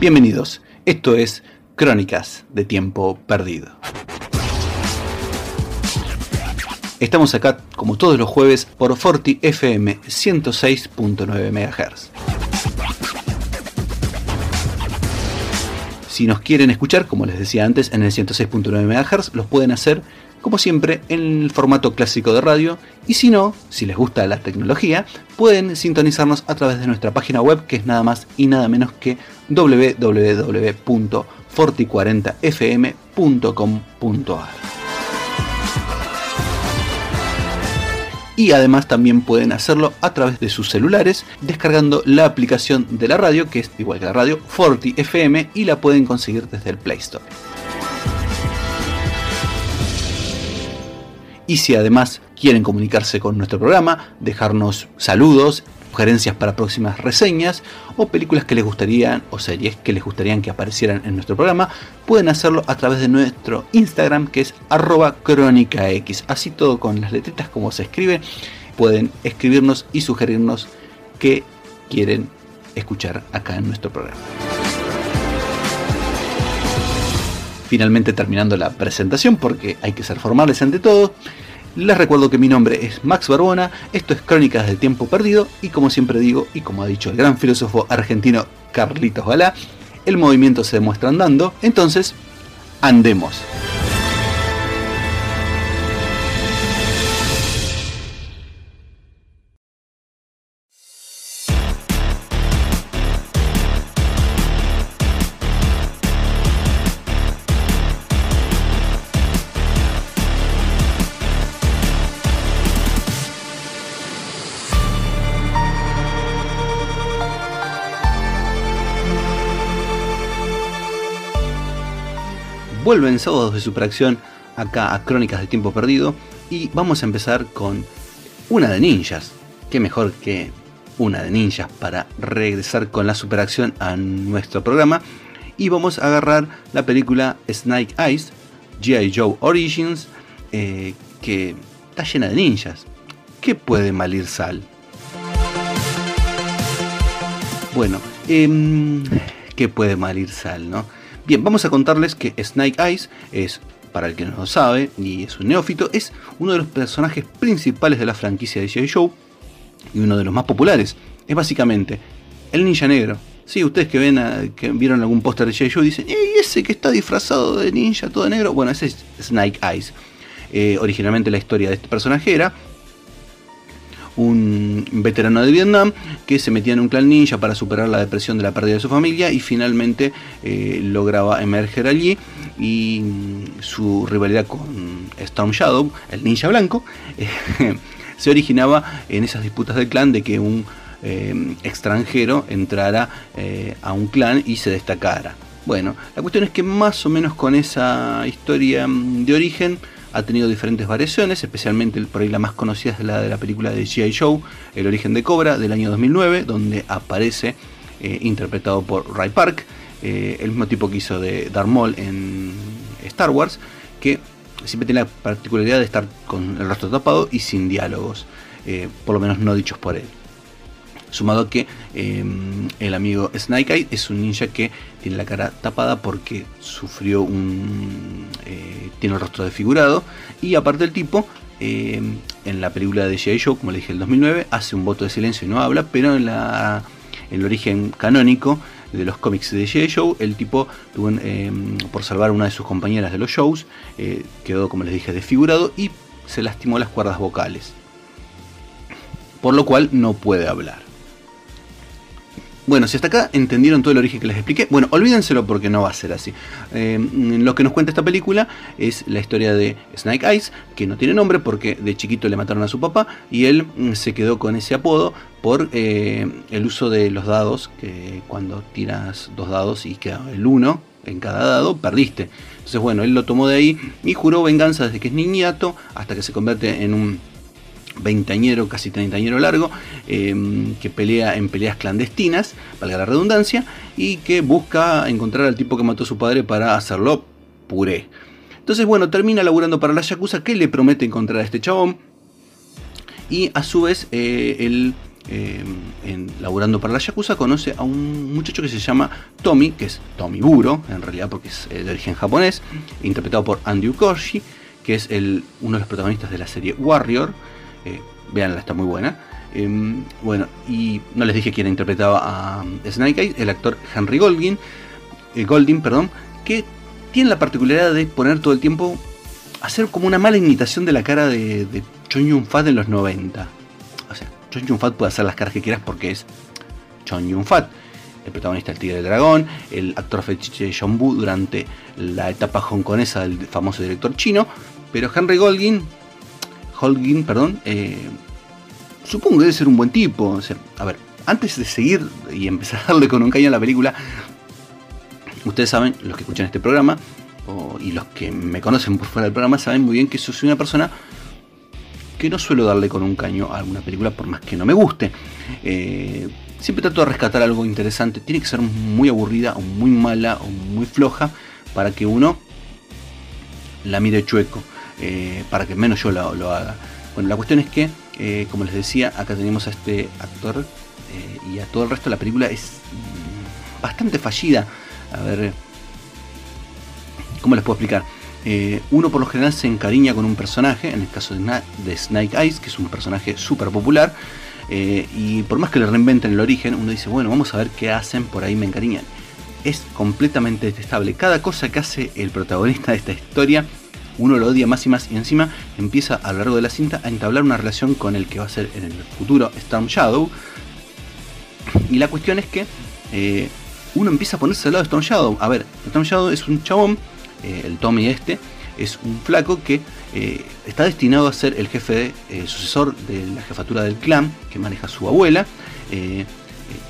Bienvenidos, esto es Crónicas de Tiempo Perdido. Estamos acá como todos los jueves por Forti FM 106.9 MHz. Si nos quieren escuchar, como les decía antes, en el 106.9 MHz, los pueden hacer como siempre en el formato clásico de radio y si no, si les gusta la tecnología, pueden sintonizarnos a través de nuestra página web que es nada más y nada menos que www.forti40fm.com.ar. y además también pueden hacerlo a través de sus celulares descargando la aplicación de la radio que es igual que la radio Forti FM y la pueden conseguir desde el Play Store. Y si además quieren comunicarse con nuestro programa, dejarnos saludos, sugerencias para próximas reseñas o películas que les gustarían o series que les gustarían que aparecieran en nuestro programa, pueden hacerlo a través de nuestro Instagram que es arroba crónicax. Así todo con las letritas como se escribe, pueden escribirnos y sugerirnos qué quieren escuchar acá en nuestro programa. Finalmente terminando la presentación porque hay que ser formales ante todo. Les recuerdo que mi nombre es Max Barbona, esto es Crónicas del Tiempo Perdido y como siempre digo y como ha dicho el gran filósofo argentino Carlitos Balá, el movimiento se demuestra andando, entonces andemos. Vuelven sábados de superacción acá a Crónicas de Tiempo Perdido y vamos a empezar con una de ninjas. Qué mejor que una de ninjas para regresar con la superacción a nuestro programa y vamos a agarrar la película Snake Eyes, G.I. Joe Origins, eh, que está llena de ninjas. ¿Qué puede malir sal? Bueno, eh, ¿qué puede malir sal, no? Bien, vamos a contarles que Snake Eyes es, para el que no lo sabe y es un neófito, es uno de los personajes principales de la franquicia de G.I. Joe y uno de los más populares. Es básicamente el ninja negro. Sí, ustedes que ven que vieron algún póster de G.I. Joe dicen, ¿y ese que está disfrazado de ninja todo negro? Bueno, ese es Snake Eyes. Eh, originalmente la historia de este personaje era un veterano de Vietnam que se metía en un clan ninja para superar la depresión de la pérdida de su familia y finalmente eh, lograba emerger allí y su rivalidad con Storm Shadow, el ninja blanco, se originaba en esas disputas del clan de que un eh, extranjero entrara eh, a un clan y se destacara. Bueno, la cuestión es que más o menos con esa historia mm, de origen ha tenido diferentes variaciones, especialmente por ahí la más conocida es la de la película de G.I. Joe, El origen de Cobra, del año 2009, donde aparece eh, interpretado por Ray Park, eh, el mismo tipo que hizo de Darth Maul en Star Wars, que siempre tiene la particularidad de estar con el rostro tapado y sin diálogos, eh, por lo menos no dichos por él. Sumado que em, el amigo Snake Eye es un ninja que tiene la cara tapada porque sufrió un. Eh, tiene el rostro desfigurado. Y aparte, el tipo, em, en la película de G.I. Joe, como le dije, el 2009, hace un voto de silencio y no habla, pero en, la, el origen canónico de los cómics de G.I. Joe, el tipo em, por salvar a una de sus compañeras de los shows, eh, quedó, como les dije, desfigurado y se lastimó las cuerdas vocales. Por lo cual no puede hablar. Bueno, si hasta acá entendieron todo el origen que les expliqué, bueno, olvídenselo porque no va a ser así. Eh, lo que nos cuenta esta película es la historia de Snake Eyes, que no tiene nombre porque de chiquito le mataron a su papá y él mm, se quedó con ese apodo por eh, el uso de los dados, que cuando tiras dos dados y queda el uno en cada dado, perdiste. Entonces, bueno, él lo tomó de ahí y juró venganza desde que es niñato hasta que se convierte en un veintañero, casi treintañero largo, em, que pelea en peleas clandestinas, valga la redundancia, y que busca encontrar al tipo que mató a su padre para hacerlo puré. Entonces, bueno, termina laburando para la Yakuza que le promete encontrar a este chabón. Y a su vez, eh, él en, laburando para la Yakuza, conoce a un muchacho que se llama Tommy, que es Tommy Buro, en realidad porque es de origen japonés, interpretado por Andrew Korshi, que es uno de los protagonistas de la serie Warrior. Veanla, está muy buena. Em, bueno, y no les dije quién interpretaba a Snake Eyes, el actor Henry Golding, eh, Golding, perdón, que tiene la particularidad de poner todo el tiempo, hacer como una mala imitación de la cara de, de Chon Yun Fat en los 90. O sea, Chon Yun Fat puede hacer las caras que quieras porque es Chon Yun Fat, el protagonista del Tigre del Dragón, el actor fetiche John Woo durante la etapa hongkonesa del famoso director chino, pero Henry Golding, Holguin, perdón, eh, supongo que debe ser un buen tipo. a ver, antes de seguir y empezar a darle con un caño a la película, ustedes saben, los que escuchan este programa, y los que me conocen por fuera del programa, saben muy bien que yo soy una persona que no suelo darle con un caño a alguna película por más que no me guste. Eh, siempre trato de rescatar algo interesante. Tiene que ser muy aburrida o muy mala o muy floja para que uno la mire chueco. Eh, para que menos yo lo, lo haga. Bueno, la cuestión es que eh, como les decía, acá tenemos a este actor eh, y a todo el resto de la película es mm, bastante fallida. A ver, ¿cómo les puedo explicar? Uno por lo general se encariña con un personaje, en el caso de, Snake Eyes, que es un personaje súper popular, y por más que le reinventen el origen, uno dice, bueno, vamos a ver qué hacen, por ahí me encariñan. Es completamente detestable. Cada cosa que hace el protagonista de esta historia uno lo odia más y más y encima empieza a lo largo de la cinta a entablar una relación con el que va a ser en el futuro Storm Shadow. Y la cuestión es que eh, uno empieza a ponerse al lado de Storm Shadow. A ver, Storm Shadow es un chabón, eh, el Tommy este, es un flaco que eh, está destinado a ser el jefe, sucesor de la jefatura del clan que maneja su abuela, que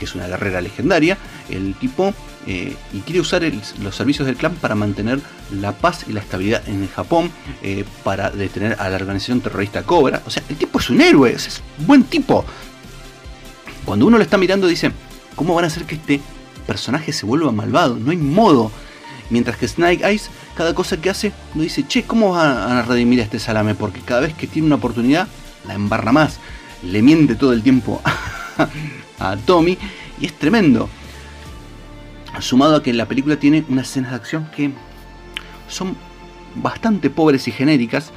es una guerrera legendaria. El tipo eh, y quiere usar los servicios del clan para mantener la paz y la estabilidad en Japón, eh, para detener a la organización terrorista Cobra. O sea, el tipo es un héroe, es un buen tipo. Cuando uno lo está mirando dice, ¿cómo van a hacer que este personaje se vuelva malvado? No hay modo. Mientras que Snake Eyes, cada cosa que hace, uno dice, che, ¿cómo van a redimir a este salame? Porque cada vez que tiene una oportunidad, la embarra más. Le miente todo el tiempo a Tommy y es tremendo. Sumado a que la película tiene unas escenas de acción que son bastante pobres y genéricas.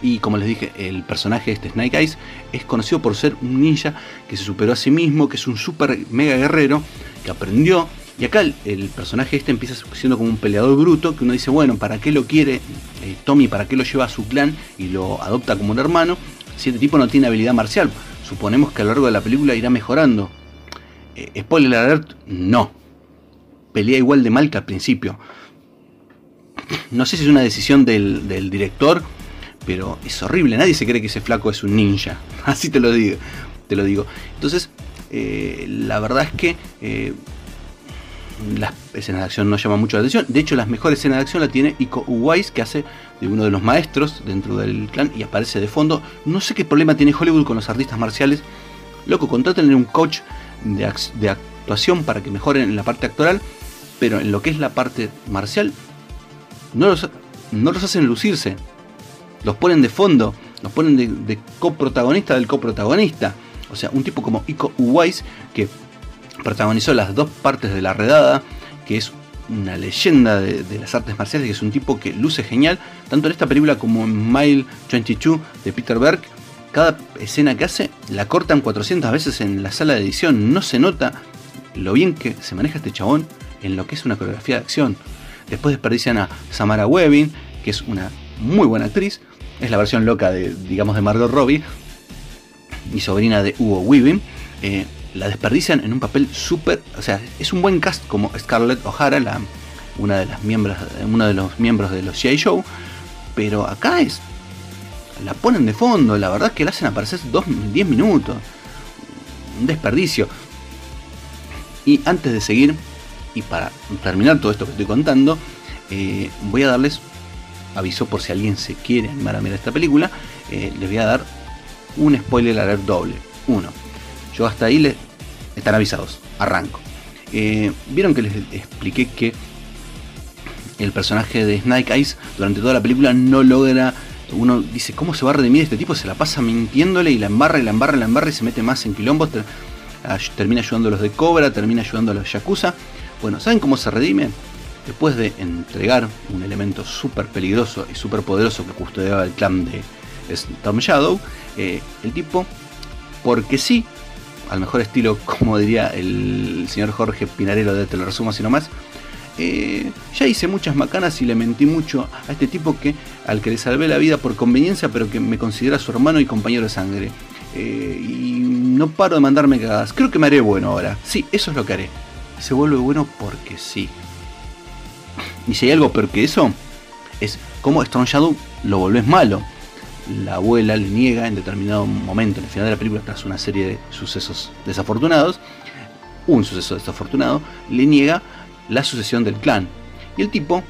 Y como les dije, el personaje este Snake Eyes es conocido por ser un ninja que se superó a sí mismo, que es un super mega guerrero, que aprendió. Y acá el, personaje este empieza siendo como un peleador bruto, que uno dice, bueno, ¿para qué lo quiere eh, Tommy? ¿Para qué lo lleva a su clan y lo adopta como un hermano? Si este tipo no tiene habilidad marcial, suponemos que a lo largo de la película irá mejorando. Eh, spoiler alert, no. Pelea igual de mal que al principio. No sé si es una decisión del, director, pero es horrible. Nadie se cree que ese flaco es un ninja. Así te lo digo. Te lo digo. Entonces, eh, la verdad es que eh, las escenas de acción no llaman mucho la atención. De hecho, las mejores escenas de acción la tiene Iko Uwais, que hace de uno de los maestros dentro del clan y aparece de fondo. No sé qué problema tiene Hollywood con los artistas marciales. Loco, contraten un coach de, actuación para que mejoren en la parte actoral, pero en lo que es la parte marcial, no los, no los hacen lucirse. Los ponen de fondo, los ponen de, coprotagonista del coprotagonista. O sea, un tipo como Iko Uwais, que protagonizó las dos partes de la redada, que es una leyenda de, de, las artes marciales, que es un tipo que luce genial, tanto en esta película como en Mile 22 de Peter Berg, cada escena que hace la cortan 400 veces en la sala de edición. No se nota lo bien que se maneja este chabón en lo que es una coreografía de acción. Después desperdician a Samara Webbing, que es una muy buena actriz. Es la versión loca de, digamos, de Margot Robbie y sobrina de Hugo Weaving. Eh, la desperdician en un papel súper, o sea, es un buen cast como Scarlett O'Hara, la, una de las miembros, uno de los miembros de los CI Show, pero acá es la ponen de fondo, la verdad que la hacen aparecer 10 minutos. Un desperdicio. Y antes de seguir, y para terminar todo esto que estoy contando, eh, voy a darles aviso por si alguien se quiere animar a mirar esta película. Eh, les voy a dar un spoiler alert doble. Uno. Yo hasta ahí les están avisados. Arranco. Eh, Vieron que les expliqué que el personaje de Snake Eyes durante toda la película no logra uno dice, ¿cómo se va a redimir este tipo? Se la pasa mintiéndole y la embarra y la embarra y la embarra y se mete más en quilombos. termina ayudando los de Cobra, termina ayudando a los Yakuza. Bueno, ¿saben cómo se redime? Después de entregar un elemento súper peligroso y súper poderoso que custodiaba el clan de Storm Shadow, eh, el tipo, porque sí, al mejor estilo, como diría el señor Jorge Pinarello de Te lo resumo así nomás, eh, ya hice muchas macanas y le mentí mucho a este tipo que al que le salvé la vida por conveniencia, pero que me considera su hermano y compañero de sangre. Eh, y no paro de mandarme cagadas. Creo que me haré bueno ahora. Sí, eso es lo que haré. Se vuelve bueno porque sí. Y si hay algo peor que eso, es como Strong Shadow lo volvés malo. La abuela le niega en determinado momento, en el final de la película, tras una serie de sucesos desafortunados, un suceso desafortunado, le niega la sucesión del clan. Y el tipo,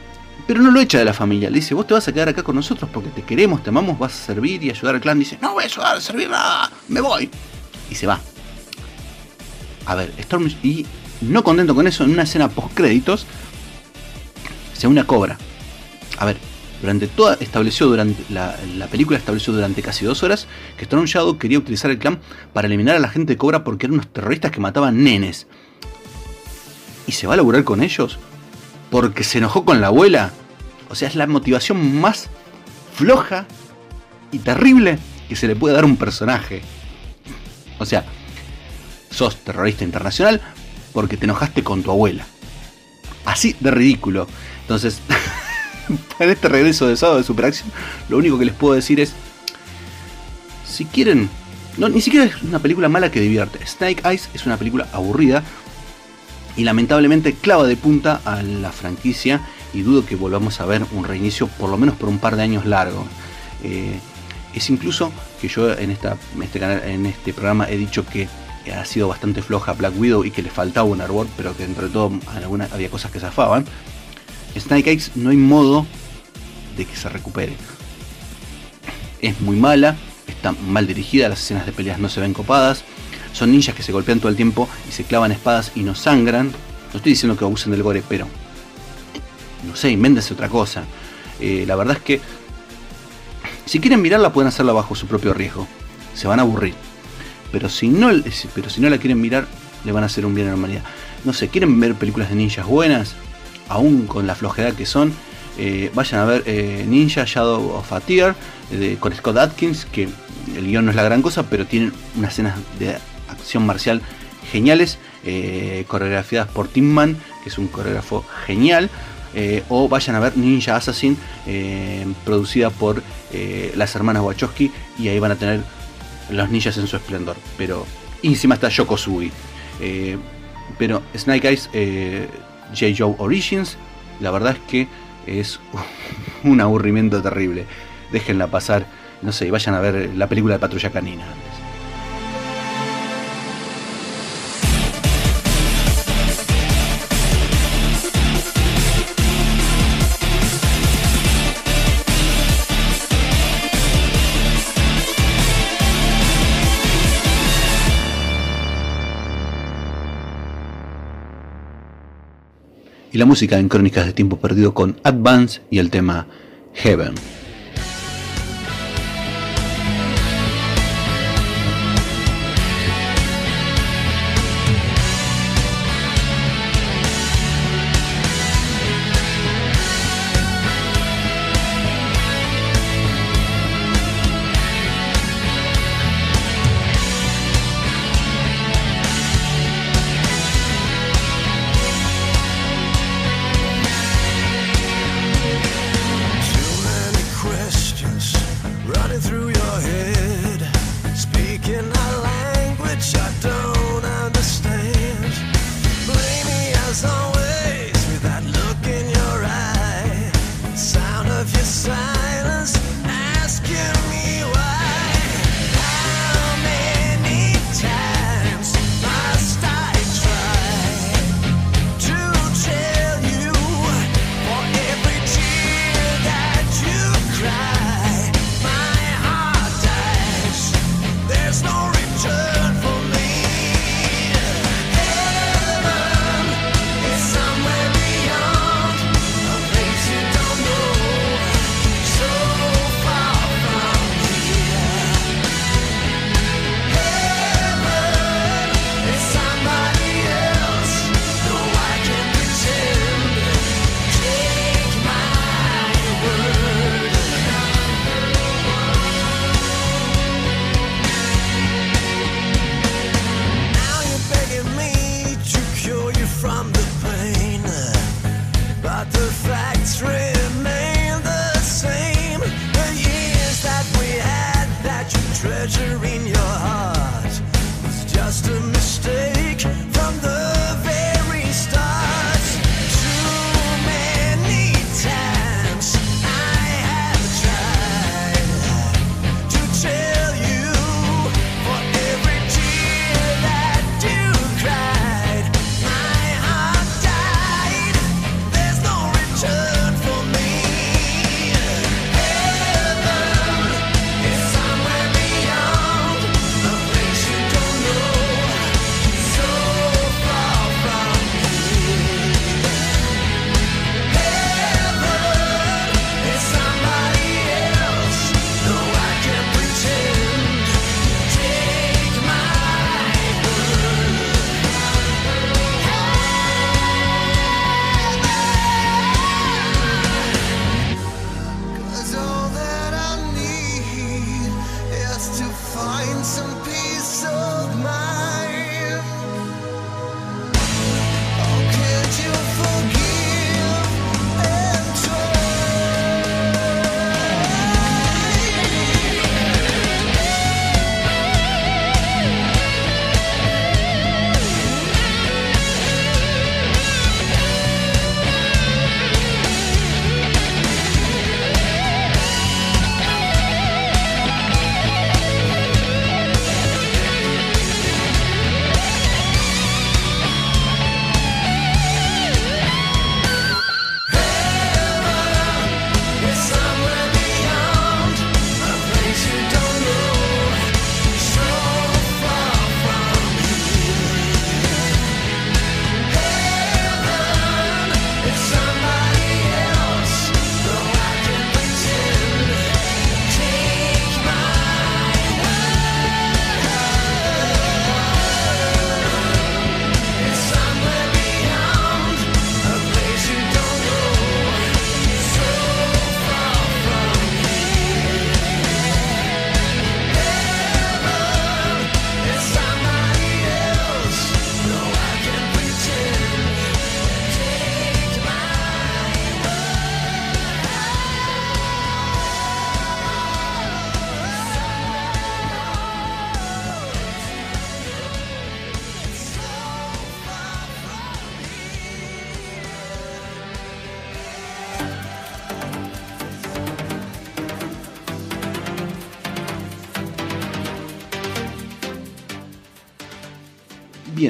pero no lo echa de la familia, le dice, vos te vas a quedar acá con nosotros porque te queremos, te amamos, vas a servir y ayudar al clan. Dice, no voy a ayudar a servir nada, me voy. Y se va. A ver, Storm y no contento con eso, en una escena post créditos, se une Cobra. A ver, durante toda, estableció durante la, película estableció durante casi dos horas que Storm Shadow quería utilizar el clan para eliminar a la gente de Cobra porque eran unos terroristas que mataban nenes y se va a laburar con ellos porque se enojó con la abuela. O sea, es la motivación más floja y terrible que se le puede dar a un personaje. O sea, sos terrorista internacional porque te enojaste con tu abuela. Así de ridículo. Entonces, en este regreso de sábado de Superacción, lo único que les puedo decir es, si quieren, no, ni siquiera es una película mala que divierte. Snake Eyes es una película aburrida y lamentablemente clava de punta a la franquicia y dudo que volvamos a ver un reinicio por lo menos por un par de años largo. Eh, es incluso que yo en, esta, este canal, en este programa he dicho que ha sido bastante floja Black Widow y que le faltaba un árbol, pero que entre todo alguna, había cosas que zafaban. Snake Eyes no hay modo de que se recupere. Es muy mala, está mal dirigida, las escenas de peleas no se ven copadas, son ninjas que se golpean todo el tiempo y se clavan espadas y no sangran. No estoy diciendo que abusen del gore, pero no sé, invéntense otra cosa. Eh, la verdad es que si quieren mirarla pueden hacerla bajo su propio riesgo. Se van a aburrir. Pero si no, pero si no la quieren mirar, le van a hacer un bien a la humanidad. No sé, quieren ver películas de ninjas buenas, aún con la flojedad que son. Eh, vayan a ver eh, Ninja Shadow of a Tear con Scott Atkins, que el guion no es la gran cosa, pero tienen unas escenas de acción marcial geniales, eh, coreografiadas por Tim Man, que es un coreógrafo genial. Eh, o vayan a ver Ninja Assassin, eh, producida por las hermanas Wachowski, y ahí van a tener los ninjas en su esplendor. Pero encima está Yokosugi. pero Snake Eyes J. Joe Origins, la verdad es que es un aburrimiento terrible. Déjenla pasar, no sé, vayan a ver la película de Patrulla Canina y la música en Crónicas de Tiempo Perdido con Advance y el tema Heaven.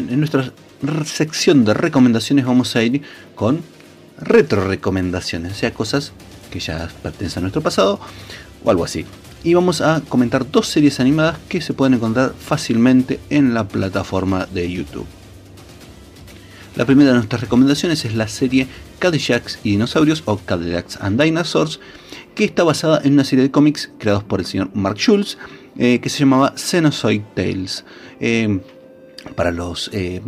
En nuestra sección de recomendaciones vamos a ir con retro recomendaciones, o sea, cosas que ya pertenecen a nuestro pasado o algo así. Y vamos a comentar dos series animadas que se pueden encontrar fácilmente en la plataforma de YouTube. La primera de nuestras recomendaciones es la serie Cadillacs y Dinosaurios o Cadillacs and Dinosaurs, que está basada en una serie de cómics creados por el señor Mark Schultz, eh, que se llamaba Xenozoid Tales. Eh, para los eh,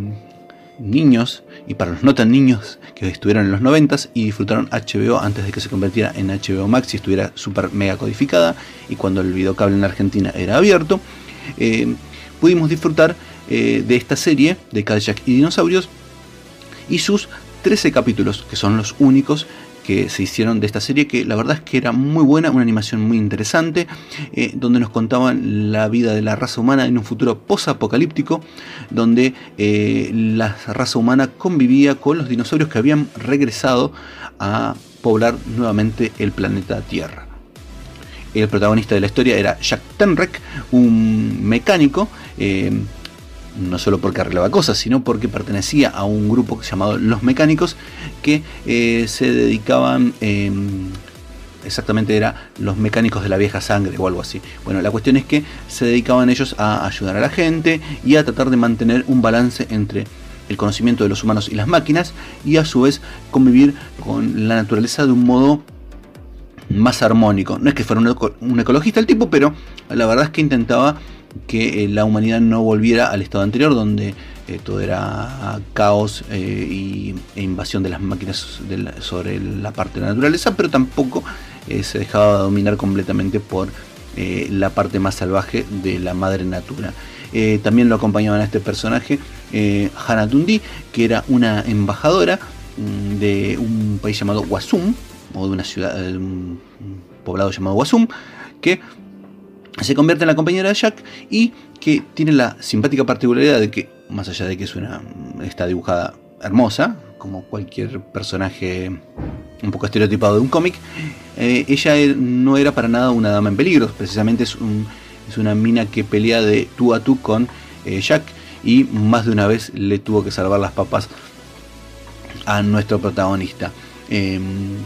niños y para los no tan niños que estuvieron en los 90 y disfrutaron HBO antes de que se convirtiera en HBO Max y estuviera super mega codificada y cuando el videocable en Argentina era abierto, eh, pudimos disfrutar eh, de esta serie de Cadillac y Dinosaurios y sus 13 capítulos, que son los únicos que se hicieron de esta serie, que la verdad es que era muy buena, una animación muy interesante, eh, donde nos contaban la vida de la raza humana en un futuro post-apocalíptico, donde eh, la raza humana convivía con los dinosaurios que habían regresado a poblar nuevamente el planeta Tierra. El protagonista de la historia era Jack Tenrek, un mecánico, eh, no solo porque arreglaba cosas, sino porque pertenecía a un grupo llamado Los Mecánicos que eh, se dedicaban, em, exactamente era los mecánicos de la vieja sangre o algo así. Bueno, la cuestión es que se dedicaban ellos a ayudar a la gente y a tratar de mantener un balance entre el conocimiento de los humanos y las máquinas y a su vez convivir con la naturaleza de un modo más armónico. No es que fuera un, ecologista el tipo, pero la verdad es que intentaba que eh, la humanidad no volviera al estado anterior, donde eh, todo era caos eh, e invasión de las máquinas sobre la parte de la naturaleza, pero tampoco se dejaba dominar completamente por la parte más salvaje de la madre natura. también lo acompañaban a este personaje Hannah Tundi, que era una embajadora mm, de un país llamado Wasum, o de una ciudad, de un poblado llamado Wasum, que se convierte en la compañera de Jack y que tiene la simpática particularidad de que, más allá de que es una, está dibujada hermosa, como cualquier personaje un poco estereotipado de un cómic, eh, ella er, no era para nada una dama en peligro, precisamente es, es una mina que pelea de tú a tú con eh, Jack y más de una vez le tuvo que salvar las papas a nuestro protagonista. Em,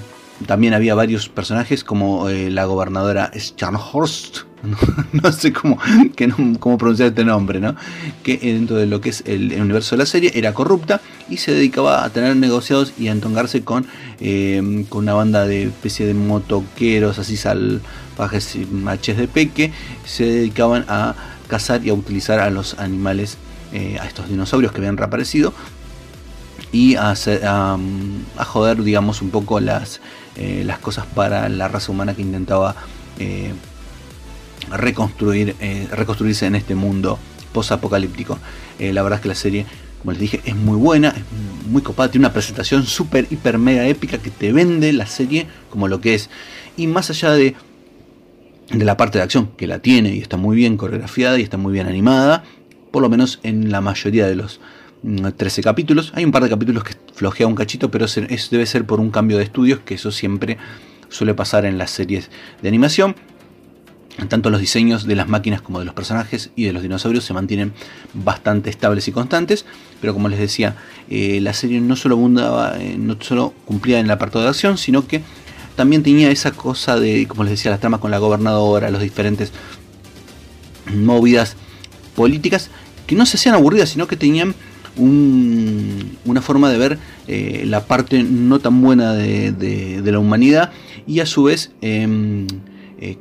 también había varios personajes como eh, la gobernadora Scharnhorst, no, sé cómo, cómo, pronunciar este nombre, ¿no? que dentro de lo que es el, universo de la serie era corrupta y se dedicaba a tener negociados y a entongarse con, em, con una banda de especie de motoqueros así salvajes y maches de peque, se dedicaban a cazar y a utilizar a los animales, eh, a estos dinosaurios que habían reaparecido y a, a joder, digamos, un poco las eh, las cosas para la raza humana que intentaba eh, reconstruir, eh, reconstruirse en este mundo post-apocalíptico. la verdad es que la serie, como les dije, es muy buena, es muy copada, tiene una presentación súper, hiper, mega épica que te vende la serie como lo que es. Y más allá de, de la parte de acción, que la tiene y está muy bien coreografiada y está muy bien animada, por lo menos en la mayoría de los 13 capítulos. Hay un par de capítulos que flojea un cachito, pero eso debe ser por un cambio de estudios, que eso siempre suele pasar en las series de animación. Tanto los diseños de las máquinas como de los personajes y de los dinosaurios se mantienen bastante estables y constantes, pero como les decía, eh, la serie no solo, abundaba, eh, no solo cumplía en el apartado de acción, sino que también tenía esa cosa de, como les decía, las tramas con la gobernadora, los diferentes movidas políticas, que no se hacían aburridas, sino que tenían una forma de ver eh, la parte no tan buena de, la humanidad y a su vez em, eh,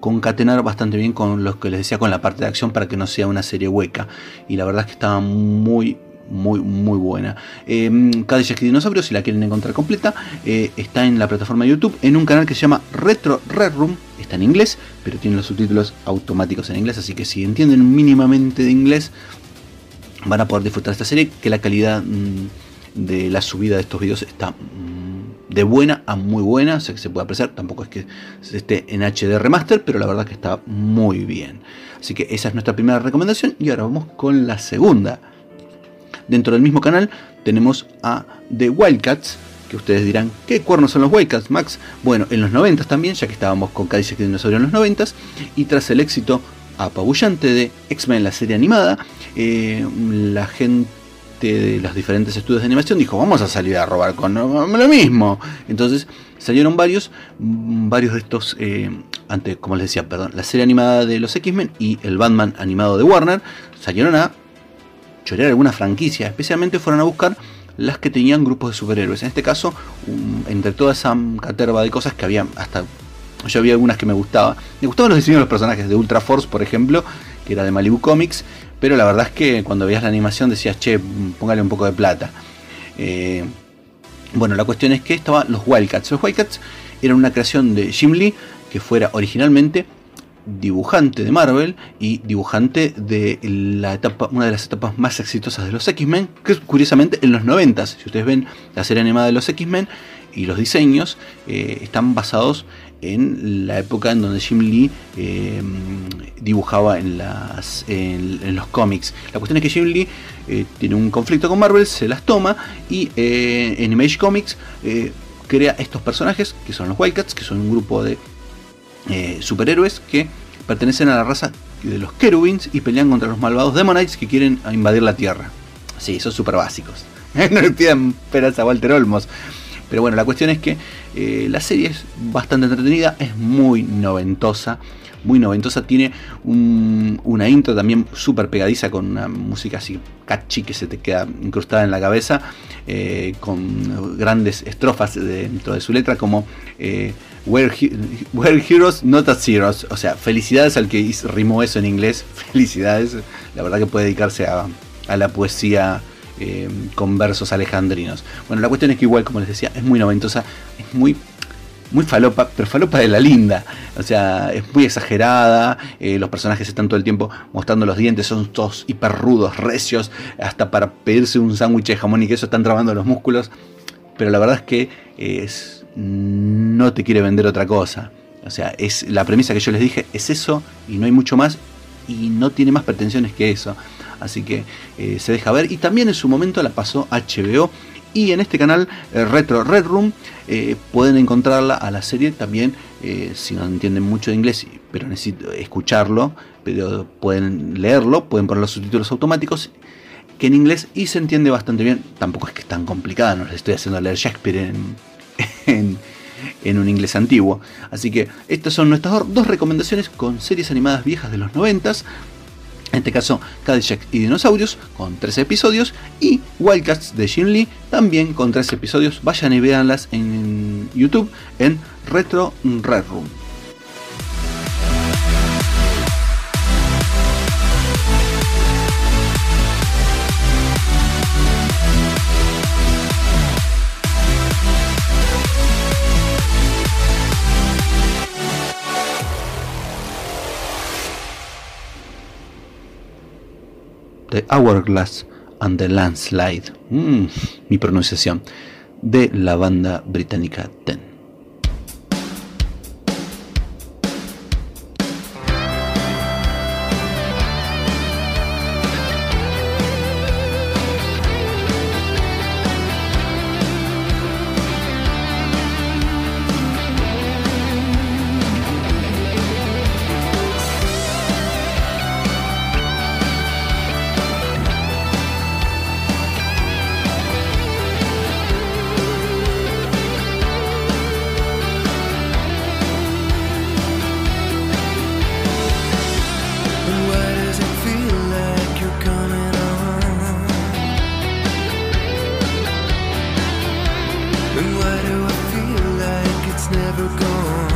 concatenar bastante bien con lo que les decía con la parte de acción para que no sea una serie hueca. Y la verdad es que estaba muy, muy, muy buena. Eh, Cadillac y Dinosaurios, si la quieren encontrar completa, eh, está en la plataforma de YouTube, en un canal que se llama Retro Red Room. Está en inglés, pero tiene los subtítulos automáticos en inglés, así que si entienden mínimamente de inglés, van a poder disfrutar esta serie, que la calidad mm, de la subida de estos vídeos está mm, de buena a muy buena, o sea que se puede apreciar, tampoco es que esté en HD remaster, pero la verdad que está muy bien. Así que esa es nuestra primera recomendación y ahora vamos con la segunda. Dentro del mismo canal tenemos a The Wildcats, que ustedes dirán, ¿qué cuernos son los Wildcats, Max? Bueno, en los 90 también, ya que estábamos con Cadillac Dinosaurio en los 90 y tras el éxito apabullante de X-Men, la serie animada, eh, la gente de los diferentes estudios de animación dijo, vamos a salir a robar con lo mismo. Entonces salieron varios, mm, varios de estos, eh, ante, como les decía, perdón, la serie animada de los X-Men y el Batman animado de Warner, salieron a chorear alguna franquicia, especialmente fueron a buscar las que tenían grupos de superhéroes. En este caso, entre toda esa caterva de cosas que había hasta yo había algunas que me gustaban. Me gustaban los diseños de los personajes de Ultra Force, por ejemplo, que era de Malibu Comics, pero la verdad es que cuando veías la animación decías, che, póngale un poco de plata. Eh, bueno, la cuestión es que estaban los Wildcats. Los Wildcats eran una creación de Jim Lee, que fuera originalmente dibujante de Marvel y dibujante de la etapa, una de las etapas más exitosas de los X-Men, que es curiosamente en los 90. Si ustedes ven la serie animada de los X-Men y los diseños, eh, están basados en la época en donde Jim Lee eh, dibujaba en, las, en, los cómics. La cuestión es que Jim Lee eh, tiene un conflicto con Marvel, se las toma y en Image Comics crea estos personajes que son los Wildcats, que son un grupo de eh, superhéroes que pertenecen a la raza de los Kerubins y pelean contra los malvados Demonites que quieren invadir la Tierra. Sí, son súper básicos. no le pidan peras a Walter Olmos. Pero bueno, la cuestión es que eh, la serie es bastante entretenida, es muy noventosa, muy noventosa, tiene una intro también súper pegadiza con una música así catchy que se te queda incrustada en la cabeza, eh, con grandes estrofas dentro de su letra como We're, Heroes, Not as Heroes. O sea, felicidades al que rimó eso en inglés. Felicidades. La verdad que puede dedicarse a, la poesía eh, con versos alejandrinos. Bueno, la cuestión es que igual, como les decía, es muy noventosa. Es muy muy falopa, pero falopa de la linda. O sea, es muy exagerada. Eh, los personajes están todo el tiempo mostrando los dientes, son todos hiper rudos, recios. Hasta para pedirse un sándwich de jamón y queso están trabando los músculos. Pero la verdad es que es no te quiere vender otra cosa. O sea, es la premisa que yo les dije, es eso y no hay mucho más y no tiene más pretensiones que eso. Así que eh, se deja ver. Y también en su momento la pasó HBO y en este canal eh, Retro Red Room eh, pueden encontrarla a la serie también si no entienden mucho de inglés pero necesito escucharlo pero pueden leerlo pueden poner los subtítulos automáticos que en inglés y se entiende bastante bien. Tampoco es que es tan complicada no les estoy haciendo leer Shakespeare en, en, un inglés antiguo. Así que estas son nuestras dos recomendaciones con series animadas viejas de los 90 en este caso Cadillac y Dinosaurios con 13 episodios y Wildcats de Jim Lee también con 13 episodios. Vayan y véanlas en YouTube en Retro Red Room. The Hourglass and the Landslide, mm, mi pronunciación, de la banda británica Ten. on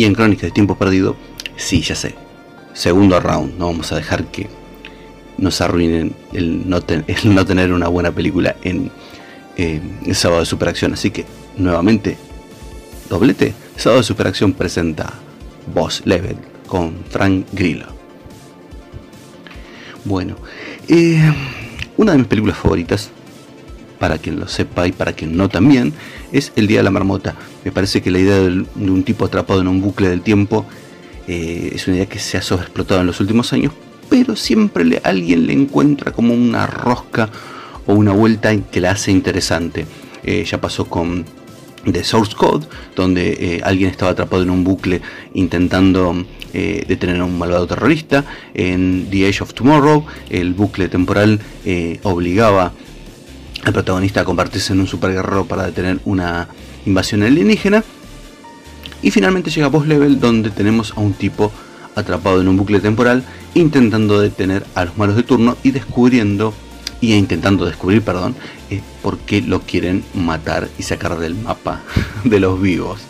Y en Crónicas de Tiempo Perdido, sí, ya sé. Segundo round, no vamos a dejar que nos arruinen el no, tener una buena película en el sábado de superacción. Así que, nuevamente, doblete. Sábado de superacción presenta Boss Level con Frank Grillo. Bueno, eh, una de mis películas favoritas, para quien lo sepa y para quien no también, es El Día de la Marmota. Me parece que la idea de un tipo atrapado en un bucle del tiempo eh, es una idea que se ha sobreexplotado en los últimos años, pero siempre alguien le encuentra como una rosca o una vuelta que la hace interesante. Eh, ya pasó con The Source Code, donde eh, alguien estaba atrapado en un bucle intentando detener a un malvado terrorista. En The Age of Tomorrow, el bucle temporal obligaba al protagonista convertirse en un superguerrero para detener una invasión alienígena. Y finalmente llega a Boss Level donde tenemos a un tipo atrapado en un bucle temporal intentando detener a los malos de turno y descubriendo y intentando descubrir, perdón, eh, por qué lo quieren matar y sacar del mapa de los vivos.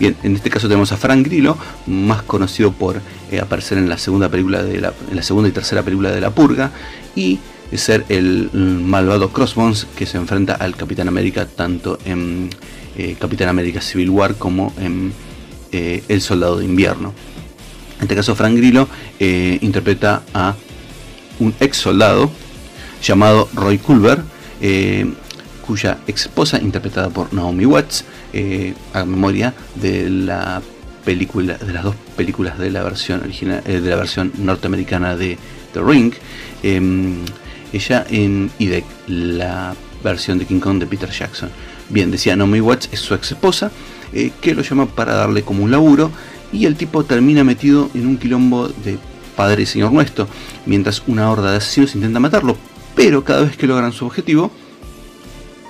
Bien, en este caso tenemos a Frank Grillo, más conocido por eh, aparecer en la segunda película de la, en la segunda y tercera película de La Purga y ser el malvado Crossbones que se enfrenta al Capitán América tanto en eh, Capitán América Civil War como en eh, El Soldado de Invierno. En este caso Frank Grillo eh, interpreta a un ex soldado llamado Roy Culver, cuya ex esposa, interpretada por Naomi Watts, a memoria de la película, de las dos películas de la versión original, de la versión norteamericana de The Ring, em, ella en IDEC, la versión de King Kong de Peter Jackson. Bien, decía Naomi Watts es su ex esposa, eh, que lo llama para darle como un laburo, y el tipo termina metido en un quilombo de padre y señor nuestro, mientras una horda de asesinos intenta matarlo, pero cada vez que logran su objetivo,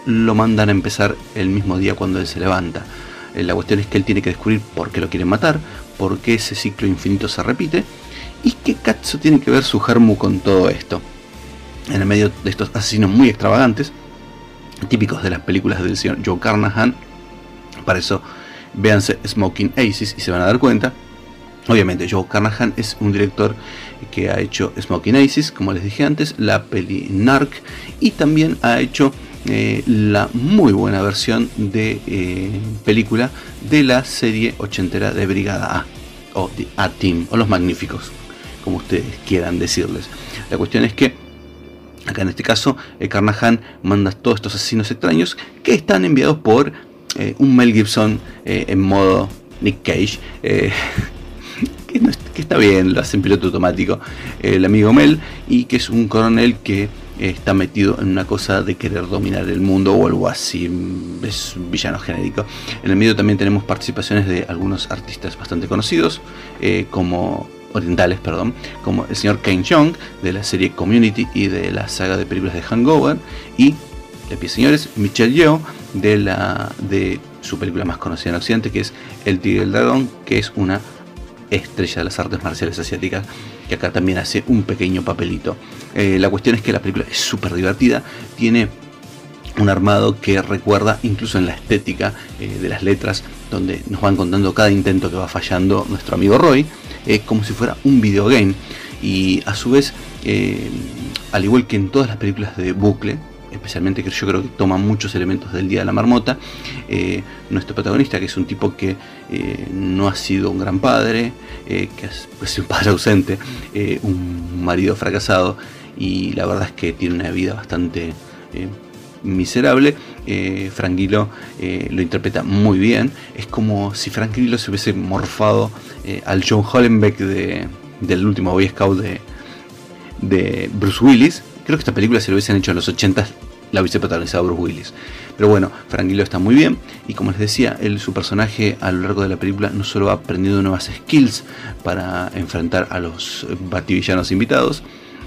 lo mandan a empezar el mismo día cuando él se levanta. Eh, la cuestión es que él tiene que descubrir por qué lo quieren matar, por qué ese ciclo infinito se repite, y qué cazzo tiene que ver su Hermu con todo esto en el medio de estos asesinos muy extravagantes, típicos de las películas del señor Joe Carnahan. Para eso véanse Smoking Aces y se van a dar cuenta. Obviamente Joe Carnahan es un director que ha hecho Smoking Aces, como les dije antes, la peli Narc y también ha hecho eh, la muy buena versión de eh, película de la serie ochentera de Brigada A o de A-Team o Los Magníficos, como ustedes quieran decirles. La cuestión es que acá en este caso eh, Carnahan manda todos estos asesinos extraños que están enviados por un Mel Gibson en modo Nick Cage. que, está bien, lo hace en piloto automático el amigo Mel, y que es un coronel que está metido en una cosa de querer dominar el mundo o algo así, es un villano genérico. En el medio también tenemos participaciones de algunos artistas bastante conocidos, eh, como orientales, perdón, como el señor Kane Young de la serie Community y de la saga de películas de Hangover, y, pie señores, Michelle Yeoh de, la, de su película más conocida en Occidente, que es El Tigre del Dragón, que es una estrella de las artes marciales asiáticas, que acá también hace un pequeño papelito. Eh, la cuestión es que la película es súper divertida, tiene un armado que recuerda incluso en la estética eh, de las letras, donde nos van contando cada intento que va fallando nuestro amigo Roy, es como si fuera un videogame. Y a su vez, eh, al igual que en todas las películas de bucle, especialmente que yo creo que toma muchos elementos del Día de la Marmota. Eh, nuestro protagonista, que es un tipo que eh, no ha sido un gran padre, que es pues, un padre ausente, un marido fracasado, y la verdad es que tiene una vida bastante miserable. Franquilo lo interpreta muy bien. Es como si Franquilo se hubiese morfado al John Hollenbeck de, del último Boy Scout de, de Bruce Willis. Creo que esta película se lo hubiesen hecho en los 80 la hubiese protagonizado Bruce Willis. Pero bueno, Franquilo está muy bien y como les decía, él, su personaje a lo largo de la película no solo ha aprendido nuevas skills para enfrentar a los bativillanos invitados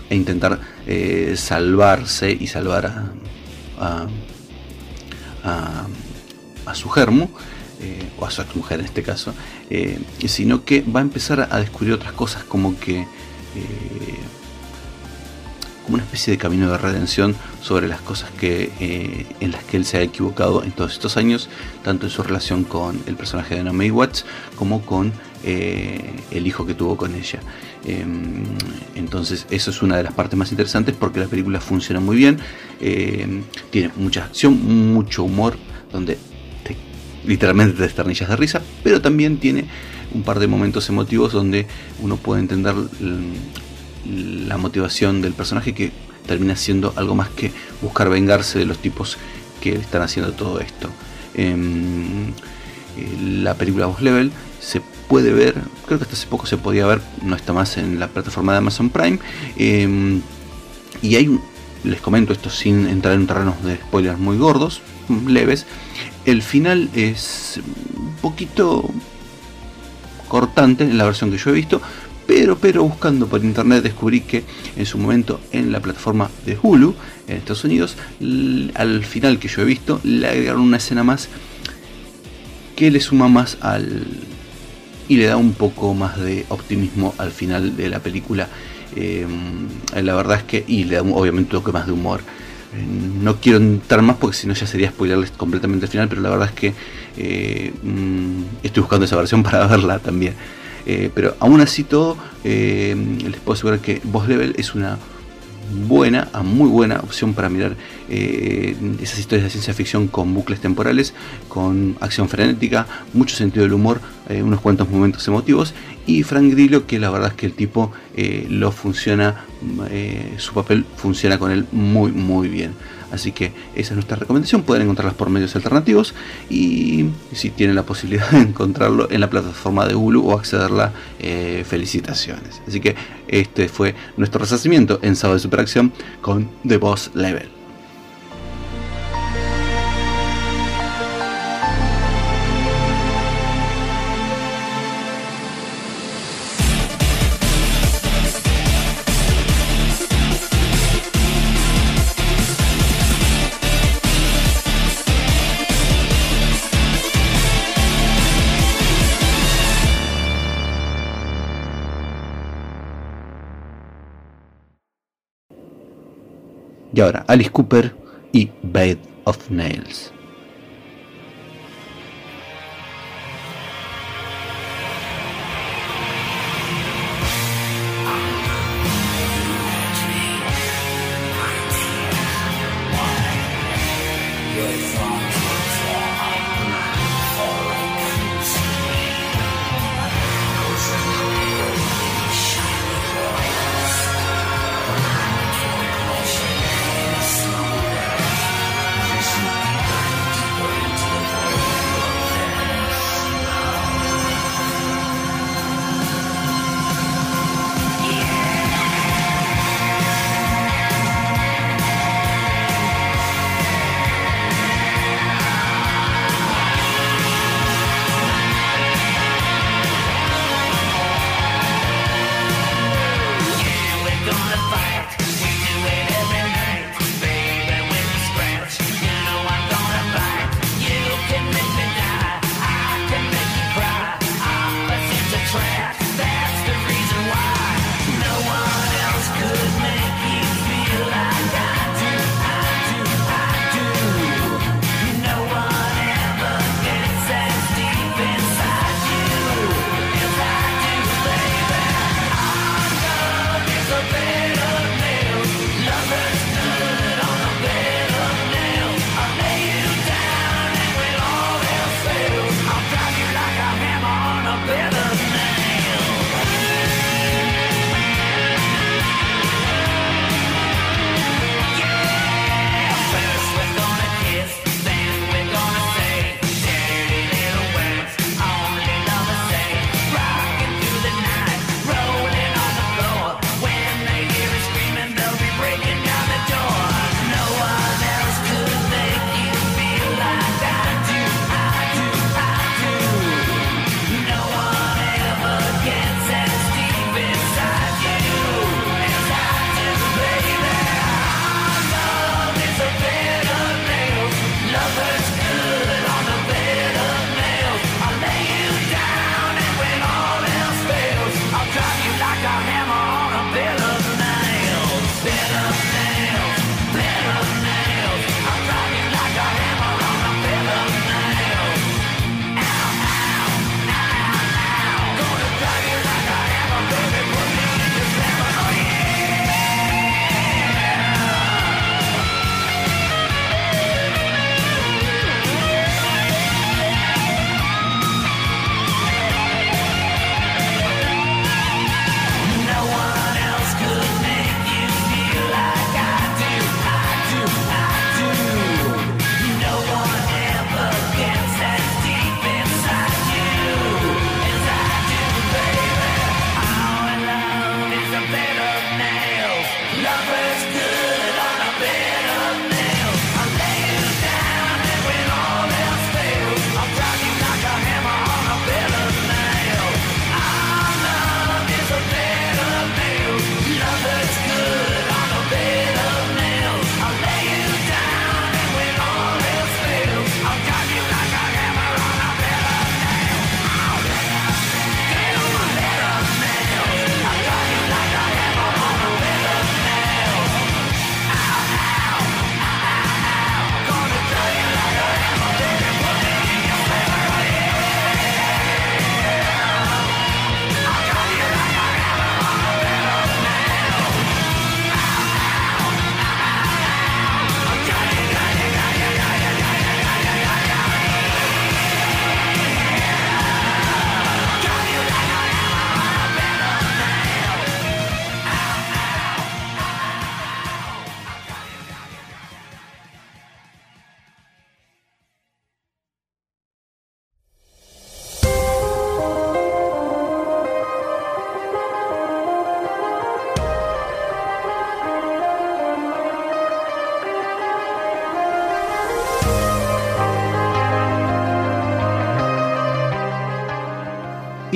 e intentar eh, salvarse y salvar a, a, su germo, eh, o a su mujer en este caso, eh, sino que va a empezar a descubrir otras cosas como que como una especie de camino de redención sobre las cosas que, eh, en las que él se ha equivocado en todos estos años, tanto en su relación con el personaje de Naomi Watts como con eh, el hijo que tuvo con ella. Em, entonces eso es una de las partes más interesantes porque la película funciona muy bien, em, tiene mucha acción, mucho humor, donde literalmente te desternillas de risa, pero también tiene un par de momentos emotivos donde uno puede entender la motivación del personaje que termina siendo algo más que buscar vengarse de los tipos que están haciendo todo esto. Em, eh, la película Boss Level se puede ver, creo que hasta hace poco se podía ver, no está más en la plataforma de Amazon Prime. Em, y hay, les comento esto sin entrar en terrenos de spoilers muy gordos, leves. El final es un poquito cortante en la versión que yo he visto, pero, pero buscando por internet descubrí que en su momento en la plataforma de Hulu en Estados Unidos, al final que yo he visto, le agregaron una escena más que le suma más al... y le da un poco más de optimismo al final de la película. Em, la verdad es que... y le da obviamente un toque más de humor. Eh, no quiero entrar más porque si no ya sería spoilerles completamente el final, pero la verdad es que eh, mm, estoy buscando esa versión para verla también. Eh, pero aún así todo, eh, les puedo asegurar que Boss Level es una buena, a muy buena opción para mirar eh, esas historias de ciencia ficción con bucles temporales, con acción frenética, mucho sentido del humor, unos cuantos momentos emotivos y Frank Grillo que la verdad es que el tipo lo funciona, su papel funciona con él muy muy bien. Así que esa es nuestra recomendación. Pueden encontrarlas por medios alternativos y si tienen la posibilidad de encontrarlo en la plataforma de Hulu o accederla, eh, felicitaciones. Así que este fue nuestro resacimiento en Sábado de Superacción con The Boss Level. Y ahora, Alice Cooper y Bad of Nails.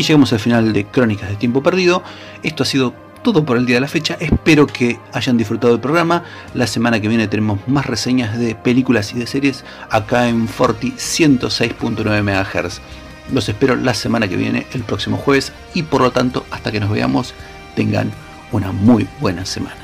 Y llegamos al final de Crónicas de Tiempo Perdido. Esto ha sido todo por el día de la fecha. Espero que hayan disfrutado del programa. La semana que viene tenemos más reseñas de películas y de series acá en Forti 106.9 MHz. Los espero la semana que viene, el próximo jueves. Y por lo tanto, hasta que nos veamos, tengan una muy buena semana.